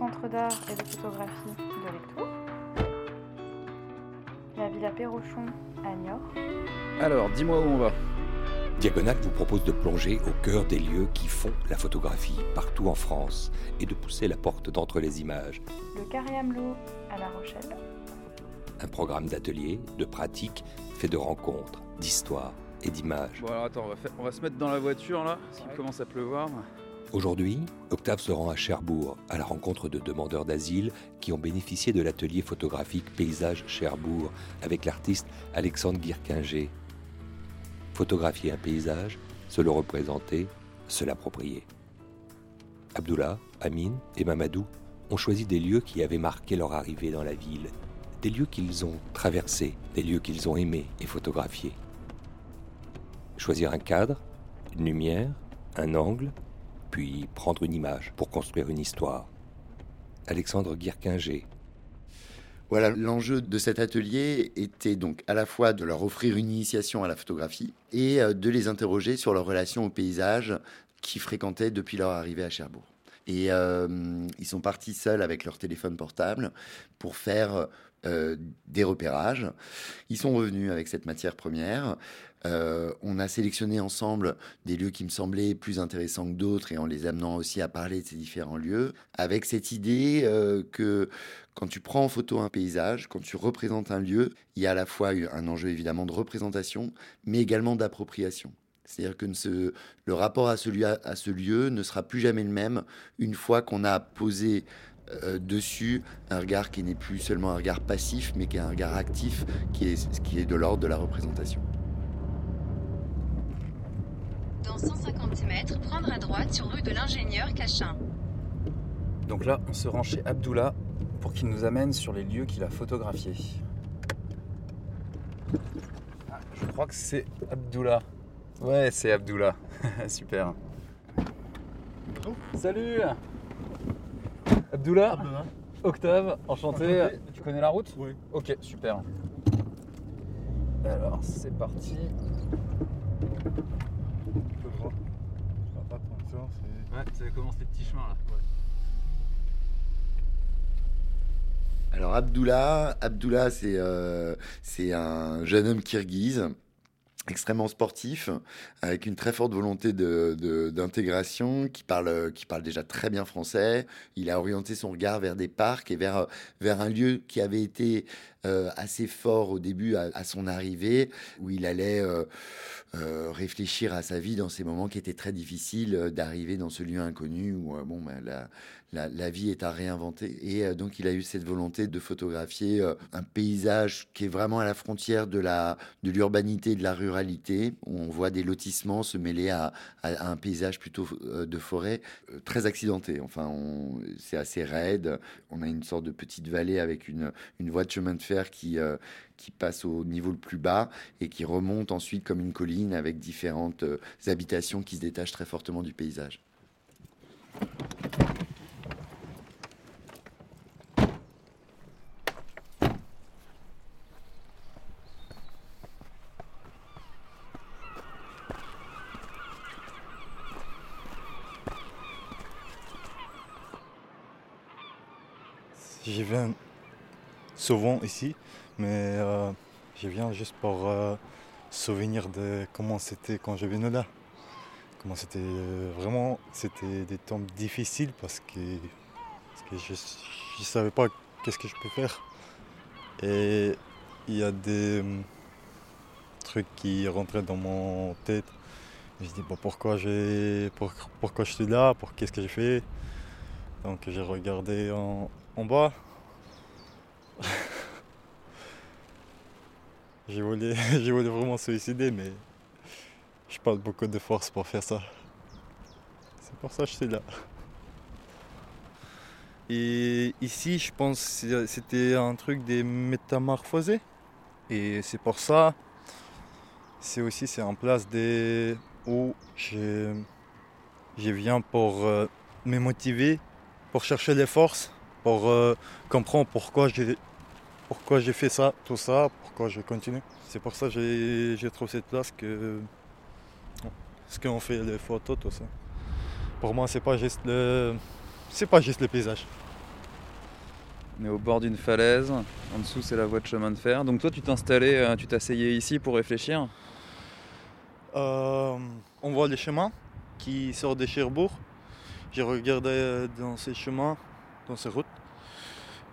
centre d'art et de photographie de Lectoure. La Villa Perrochon à Niort. Alors, dis-moi où on va. Diagonale vous propose de plonger au cœur des lieux qui font la photographie partout en France et de pousser la porte d'entre les images. Le Carré Amelot à La Rochelle. Un programme d'ateliers, de pratiques, fait de rencontres, d'histoires et d'images. Bon alors attends, on va, faire- on va se mettre dans la voiture là, parce qu'il commence à pleuvoir. Aujourd'hui, Octave se rend à Cherbourg à la rencontre de demandeurs d'asile qui ont bénéficié de l'atelier photographique Paysage Cherbourg avec l'artiste Alexandre Guirquinger. Photographier un paysage, se le représenter, se l'approprier. Abdullah, Amine et Mamadou ont choisi des lieux qui avaient marqué leur arrivée dans la ville, des lieux qu'ils ont traversés, des lieux qu'ils ont aimés et photographiés. Choisir un cadre, une lumière, un angle, puis prendre une image pour construire une histoire. Alexandre Guirquinger, Voilà, l'enjeu de cet atelier était donc à la fois de leur offrir une initiation à la photographie et euh, de les interroger sur leur relation au paysage qu'ils fréquentaient depuis leur arrivée à Cherbourg. Et euh, ils sont partis seuls avec leur téléphone portable pour faire euh, des repérages. Ils sont revenus avec cette matière première. Euh, on a sélectionné ensemble des lieux qui me semblaient plus intéressants que d'autres et en les amenant aussi à parler de ces différents lieux, avec cette idée euh, que quand tu prends en photo un paysage, quand tu représentes un lieu, il y a à la fois un enjeu évidemment de représentation, mais également d'appropriation. C'est-à-dire que le rapport à ce, lieu, à ce lieu ne sera plus jamais le même une fois qu'on a posé euh, dessus un regard qui n'est plus seulement un regard passif, mais qui est un regard actif, qui est, qui est de l'ordre de la représentation. Dans 150 mètres, prendre à droite sur rue de l'Ingénieur Cachin. Donc là, on se rend chez Abdullah pour qu'il nous amène sur les lieux qu'il a photographiés. Ah, je crois que c'est Abdullah. Ouais, c'est Abdullah. Super. Salut Abdullah Octave, enchanté. Tu connais la route Oui. Ok, super. Alors, c'est parti. Tout droit. Ah, Attention, c'est. Alors Abdullah, Abdullah c'est euh, un jeune homme kirghize extrêmement sportif, avec une très forte volonté d'intégration, qui parle, qui parle déjà très bien français. Il a orienté son regard vers des parcs et vers, vers un lieu qui avait été euh, assez fort au début à, son arrivée, où il allait euh, euh, réfléchir à sa vie dans ces moments qui étaient très difficiles euh, d'arriver dans ce lieu inconnu où bon, ben, la, la, vie est à réinventer. Et donc, il a eu cette volonté de photographier un paysage qui est vraiment à la frontière de la de l'urbanité de la ruralité. On voit des lotissements se mêler à, un paysage plutôt de forêt très accidenté. Enfin, c'est assez raide. On a une sorte de petite vallée avec une, une voie de chemin de fer qui, euh, qui passe au niveau le plus bas et qui remonte ensuite comme une colline avec différentes euh, habitations qui se détachent très fortement du paysage. Je viens souvent ici, mais euh, je viens juste pour euh, souvenir de comment c'était quand je venais là. Comment c'était euh, vraiment, c'était des temps difficiles parce que, je ne savais pas qu'est-ce que je peux faire. Et il y a des hum, trucs qui rentraient dans mon tête. Je dis bah, pourquoi, j'ai, pour- pourquoi je suis là, pour qu'est-ce que j'ai fait? Donc j'ai regardé en bas. J'ai voulu, j'ai voulu vraiment suicider, mais je parle beaucoup de force pour faire ça. C'est pour ça que je suis là. Et ici, je pense que c'était un truc des métamorphosés. Et c'est pour ça, c'est aussi c'est en place des où je, je viens pour euh, me motiver, pour chercher les forces, pour euh, comprendre pourquoi j'ai pourquoi j'ai fait ça, tout ça, pourquoi je continue. C'est pour ça que j'ai trouvé cette place que ce qu'on fait les photos, tout ça. Pour moi, c'est pas juste le c'est pas juste le paysage. On est au bord d'une falaise. En dessous, c'est la voie de chemin de fer. Donc toi, tu t'installais, euh, tu t'asseyais ici pour réfléchir? Euh, on voit les chemins qui sortent de Cherbourg. J'ai regardé euh, dans ces chemins, dans ces routes.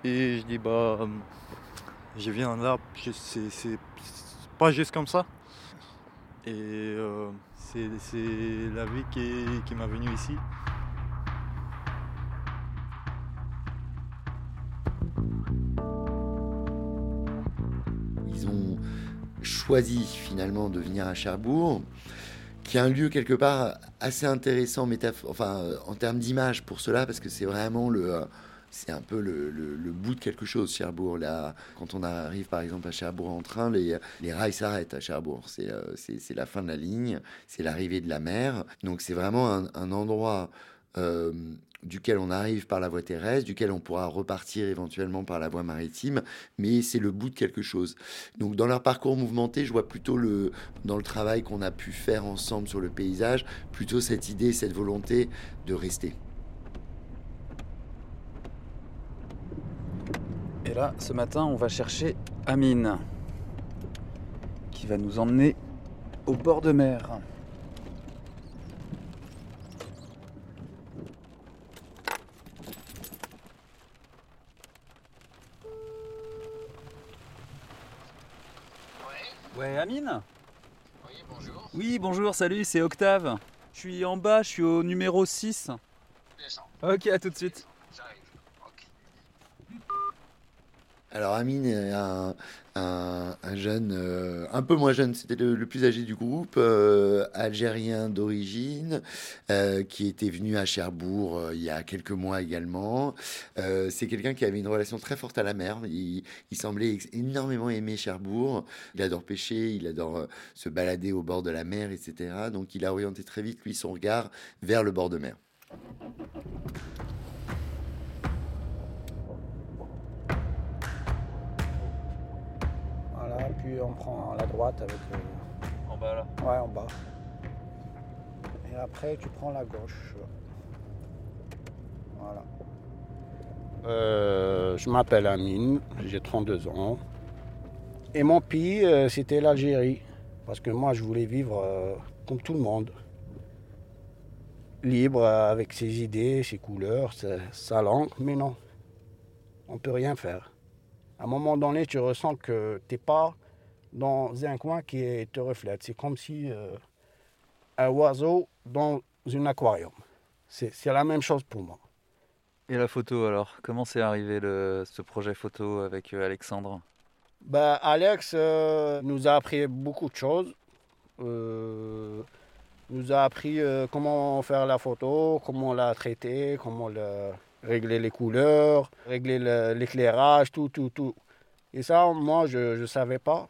Et je dis, bah, je viens là, c'est pas juste comme ça. Et euh, c'est la vie qui, m'a venu ici. Ils ont choisi finalement de venir à Cherbourg, qui est un lieu quelque part assez intéressant enfin, euh, en termes d'image pour cela, parce que c'est vraiment le... C'est un peu le, bout de quelque chose, Cherbourg. Là, quand on arrive par exemple à Cherbourg en train, les, rails s'arrêtent à Cherbourg. C'est euh, c'est- la fin de la ligne, c'est l'arrivée de la mer. Donc c'est vraiment un, un endroit euh, duquel on arrive par la voie terrestre, duquel on pourra repartir éventuellement par la voie maritime, mais c'est le bout de quelque chose. Donc dans leur parcours mouvementé, je vois plutôt le, dans le travail qu'on a pu faire ensemble sur le paysage, plutôt cette idée, cette volonté de rester. Et là, ce matin, on va chercher Amine, qui va nous emmener au bord de mer. Ouais, Amine Oui, bonjour. Oui, bonjour, salut, c'est Octave. Je suis en bas, je suis au numéro 6. Descends, Ok, à tout de suite. j'arrive. Ok. Alors Amine est un, un- un jeune, euh, un peu moins jeune, c'était le, plus âgé du groupe, euh, algérien d'origine, euh, qui était venu à Cherbourg il y a quelques mois également. C'est quelqu'un qui avait une relation très forte à la mer. Il, semblait énormément aimer Cherbourg. Il adore pêcher, il adore se balader au bord de la mer, etc. Donc il a orienté très vite, lui, son regard vers le bord de mer. Voilà, puis on prend la droite avec le... En bas là. Ouais, en bas. Et après, tu prends la gauche. Voilà. Euh, je m'appelle Amine, j'ai 32 ans. Et mon pays, euh, c'était l'Algérie. Parce que moi, je voulais vivre euh, comme tout le monde. Libre, euh, avec ses idées, ses couleurs, sa, sa langue. Mais non, on ne peut rien faire. À un moment donné, tu ressens que tu n'es pas dans un coin qui te reflète. C'est comme si euh, un oiseau dans un aquarium. C'est la même chose pour moi. Et la photo alors Comment c'est arrivé le, ce projet photo avec euh, Alexandre? Ben, Alex euh, nous a appris beaucoup de choses. Euh, nous a appris euh, comment faire la photo, comment la traiter, comment la- régler les couleurs, régler le- l'éclairage, tout, tout, tout. Et ça, moi, je ne savais pas.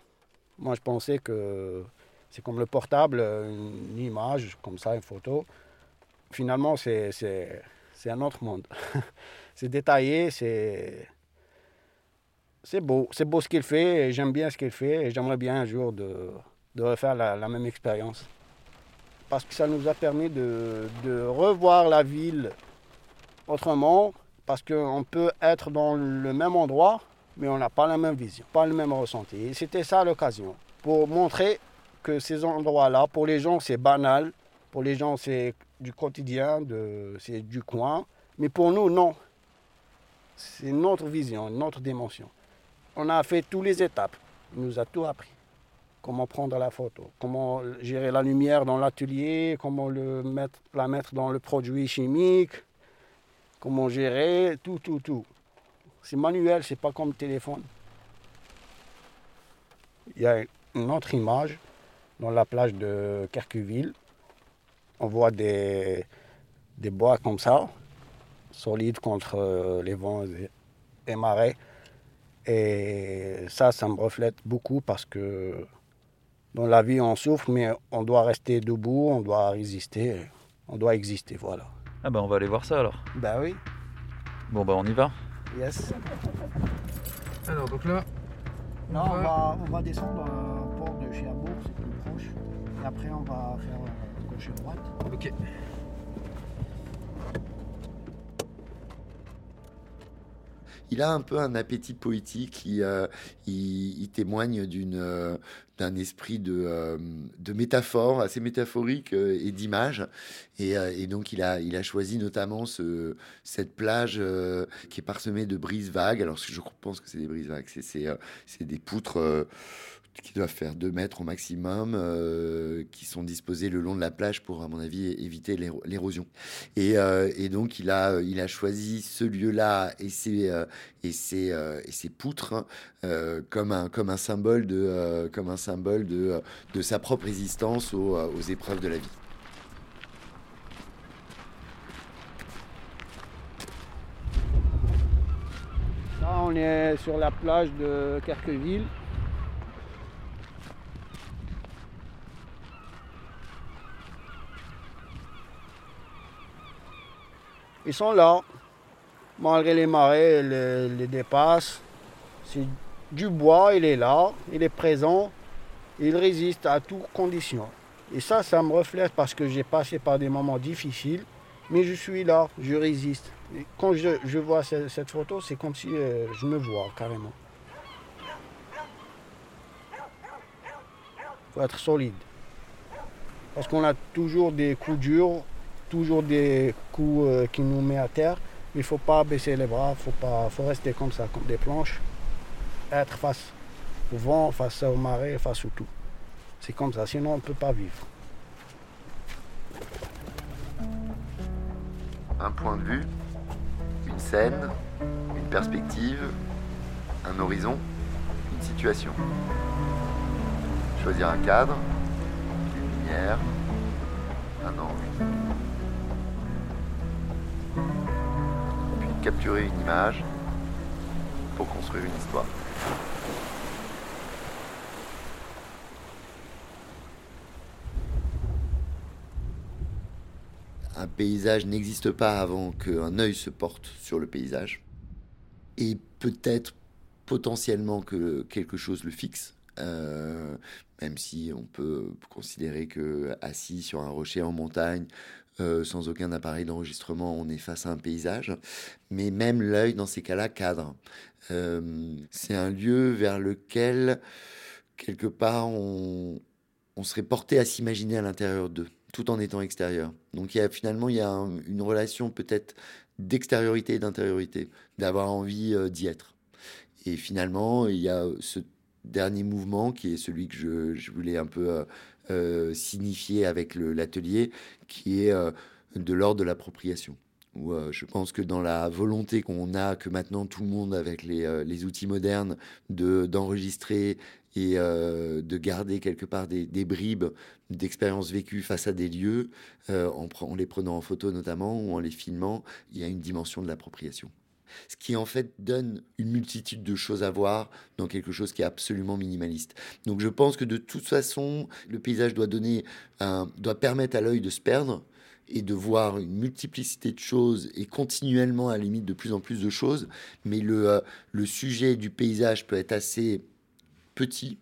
Moi, je pensais que c'est comme le portable, une image, comme ça, une photo. Finalement, c'est un autre monde. c'est détaillé, c'est c'est beau, c'est beau ce qu'il fait, j'aime bien ce qu'il fait, et j'aimerais bien un jour de, de refaire la, la même expérience. Parce que ça nous a permis de, de revoir la ville autrement, parce qu'on peut être dans le même endroit, mais on n'a pas la même vision, pas le même ressenti. Et c'était ça l'occasion, pour montrer que ces endroits-là, pour les gens, c'est banal, pour les gens, c'est du quotidien, c'est du coin, mais pour nous, non. C'est une autre vision, une autre dimension. On a fait toutes les étapes. Il nous a tout appris. Comment prendre la photo, comment gérer la lumière dans l'atelier, comment la mettre dans le produit chimique, comment gérer, tout, tout, tout. C'est manuel, c'est pas comme téléphone. Il y a une autre image dans la plage de Kerkuville. On voit des, bois comme ça, solides contre euh, les vents et marées. Et ça, ça me reflète beaucoup parce que dans la vie, on souffre, mais on doit rester debout, on doit résister, on doit exister, voilà. Ah bah on va aller voir ça alors. Ben oui, Bon bah on y va. yes. Alors donc là, Non, on va, on va descendre euh, au port de Cherbourg, c'est plus proche. Et après, on va faire euh, gauche et droite. ok. Il a un peu un appétit poétique. Il, euh, témoigne d'une euh, d'un esprit de, euh, de métaphore assez métaphorique et d'image. Et, donc, il a, choisi notamment ce, cette plage qui est parsemée de brises vagues. Alors, je pense que c'est des brises vagues. C'est- des poutres qui doivent faire 2 mètres au maximum, euh, qui sont disposées le long de la plage pour, à mon avis, éviter l'éro- l'érosion. Et, euh, donc, il a, il a choisi ce lieu-là et ses, euh, euh, poutres euh, comme, un, symbole, de, euh, euh, sa propre résistance aux, euh, aux épreuves de la vie. Là, on est sur la plage de Kerqueville. Ils sont là, malgré les marées, les, les dépassent. C'est du bois, il est là, il est présent, il résiste à toutes conditions. Et ça, ça me reflète parce que j'ai passé par des moments difficiles, mais je suis là, je résiste. Quand je, je vois ce- cette photo, c'est comme si euh, je me vois carrément. Il faut être solide. Parce qu'on a toujours des coups durs, toujours des coups euh, qui nous mettent à terre. Il ne faut pas baisser les bras, il faut, pas- faut rester comme ça, comme des planches. Être face au vent, face aux marées, face au tout. C'est comme ça, sinon on ne peut pas vivre. Un point de vue, une scène, une perspective, un horizon, une situation. Choisir un cadre, une lumière, un angle. Capturer une image pour construire une histoire. Un paysage n'existe pas avant qu'un œil se porte sur le paysage. Et peut-être potentiellement que quelque chose le fixe. Euh, même si on peut considérer que assis sur un rocher en montagne, euh, sans aucun appareil d'enregistrement, on est face à un paysage. Mais même l'œil, dans ces cas-là, cadre. Euh, c'est un lieu vers lequel, quelque part, on, serait porté à s'imaginer à l'intérieur d'eux, tout en étant extérieur. Donc y a, finalement, il y a un- une relation peut-être d'extériorité et d'intériorité, d'avoir envie d'y être. Et finalement, il y a ce dernier mouvement qui est celui que je, voulais un peu euh, euh, signifier avec l'atelier, qui est euh, de l'ordre de l'appropriation. Où, je pense que dans la volonté qu'on a, que maintenant tout le monde, avec les, outils modernes, de d'enregistrer et de garder quelque part des, bribes d'expériences vécues face à des lieux, en les prenant en photo notamment ou en les filmant, il y a une dimension de l'appropriation. Ce qui en fait donne une multitude de choses à voir dans quelque chose qui est absolument minimaliste. Donc je pense que de toute façon, le paysage doit donner, doit permettre à l'œil de se perdre et de voir une multiplicité de choses et continuellement à la limite de plus en plus de choses. Mais le, euh, le sujet du paysage peut être assez petit.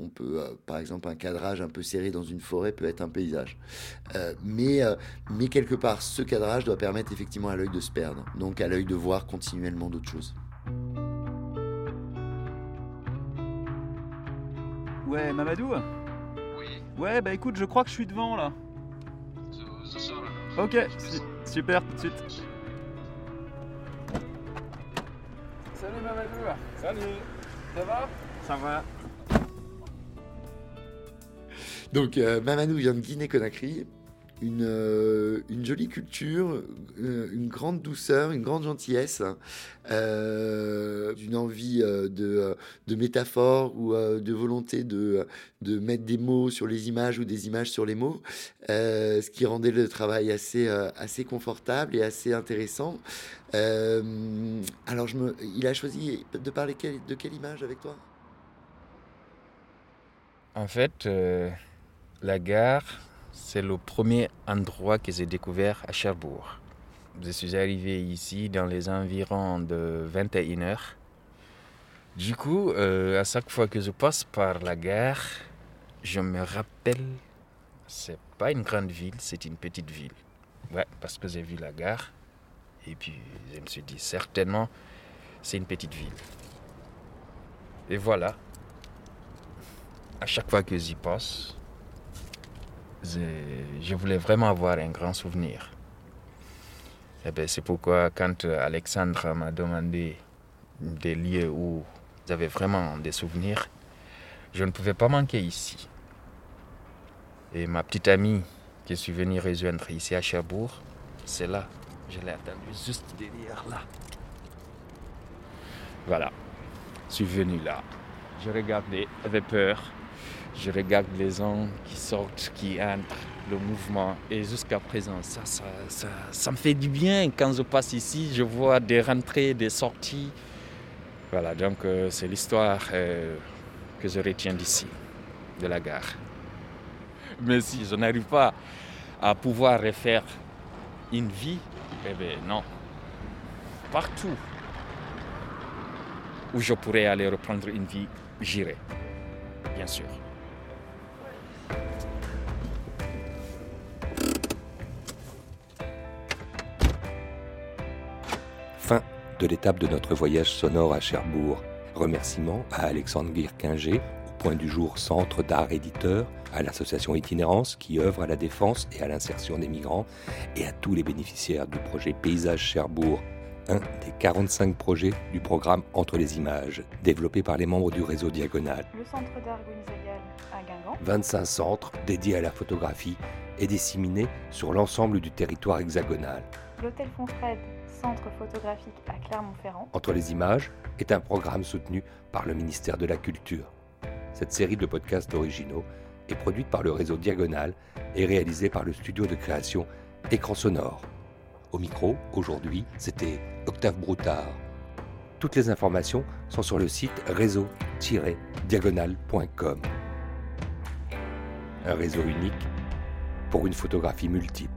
On peut, euh, par exemple, un cadrage un peu serré dans une forêt peut être un paysage. Euh, mais, euh, mais quelque part, ce cadrage doit permettre effectivement à l'œil de se perdre, donc à l'œil de voir continuellement d'autres choses. Ouais, Mamadou? Oui, Ouais, bah écoute, je crois que je suis devant là. Ok, su- super, tout de suite. Salut Mamadou Salut Ça va? Ça va. Donc euh, Mamadou vient de Guinée-Conakry, une, euh, jolie culture, euh, une grande douceur, une grande gentillesse, euh, une envie de, métaphore ou de volonté de, mettre des mots sur les images ou des images sur les mots, ce qui rendait le travail assez, assez confortable et assez intéressant. Alors je me, il a choisi de parler de quelle image avec toi? En fait, la gare, c'est le premier endroit que j'ai découvert à Cherbourg. Je suis arrivé ici dans les environs de 21h. Du coup, euh, à chaque fois que je passe par la gare, je me rappelle, c'est pas une grande ville, c'est une petite ville. Ouais, parce que j'ai vu la gare. Et puis, je me suis dit, certainement, c'est une petite ville. Et voilà, à chaque fois que j'y passe, je, voulais vraiment avoir un grand souvenir. Et ben, c'est pourquoi quand Alexandre m'a demandé des lieux où j'avais vraiment des souvenirs, je ne pouvais pas manquer ici. Et ma petite amie je suis venu rejoindre ici à Cherbourg, c'est là. Je l'ai attendue juste derrière là. Voilà. Je suis venu là. Je regardais avec peur. Je regarde les gens qui sortent, qui entrent, le mouvement. Et jusqu'à présent, ça, ça, ça, me fait du bien. Quand je passe ici, je vois des rentrées, des sorties. Voilà, donc euh, c'est l'histoire euh, que je retiens d'ici, de la gare. Mais si je n'arrive pas à pouvoir refaire une vie, eh bien non. Partout où je pourrais aller reprendre une vie, j'irai, bien sûr. De l'étape de notre voyage sonore à Cherbourg. Remerciements à Alexandre Guirquinger, au point du jour Centre d'art éditeur, à l'association Itinérance qui œuvre à la défense et à l'insertion des migrants, et à tous les bénéficiaires du projet Paysage Cherbourg, un des 45 projets du programme Entre les images, développé par les membres du réseau Diagonal. Le centre d'art Gonzagal à Guingamp. 25 centres dédiés à la photographie et disséminés sur l'ensemble du territoire hexagonal. L'hôtel Fonfred, centre photographique à Clermont-Ferrand. Entre les images est un programme soutenu par le ministère de la Culture. Cette série de podcasts originaux est produite par le réseau Diagonal et réalisée par le studio de création Écran Sonore. Au micro, aujourd'hui, c'était Octave Broutard. Toutes les informations sont sur le site réseau-diagonal.com. Un réseau unique pour une photographie multiple.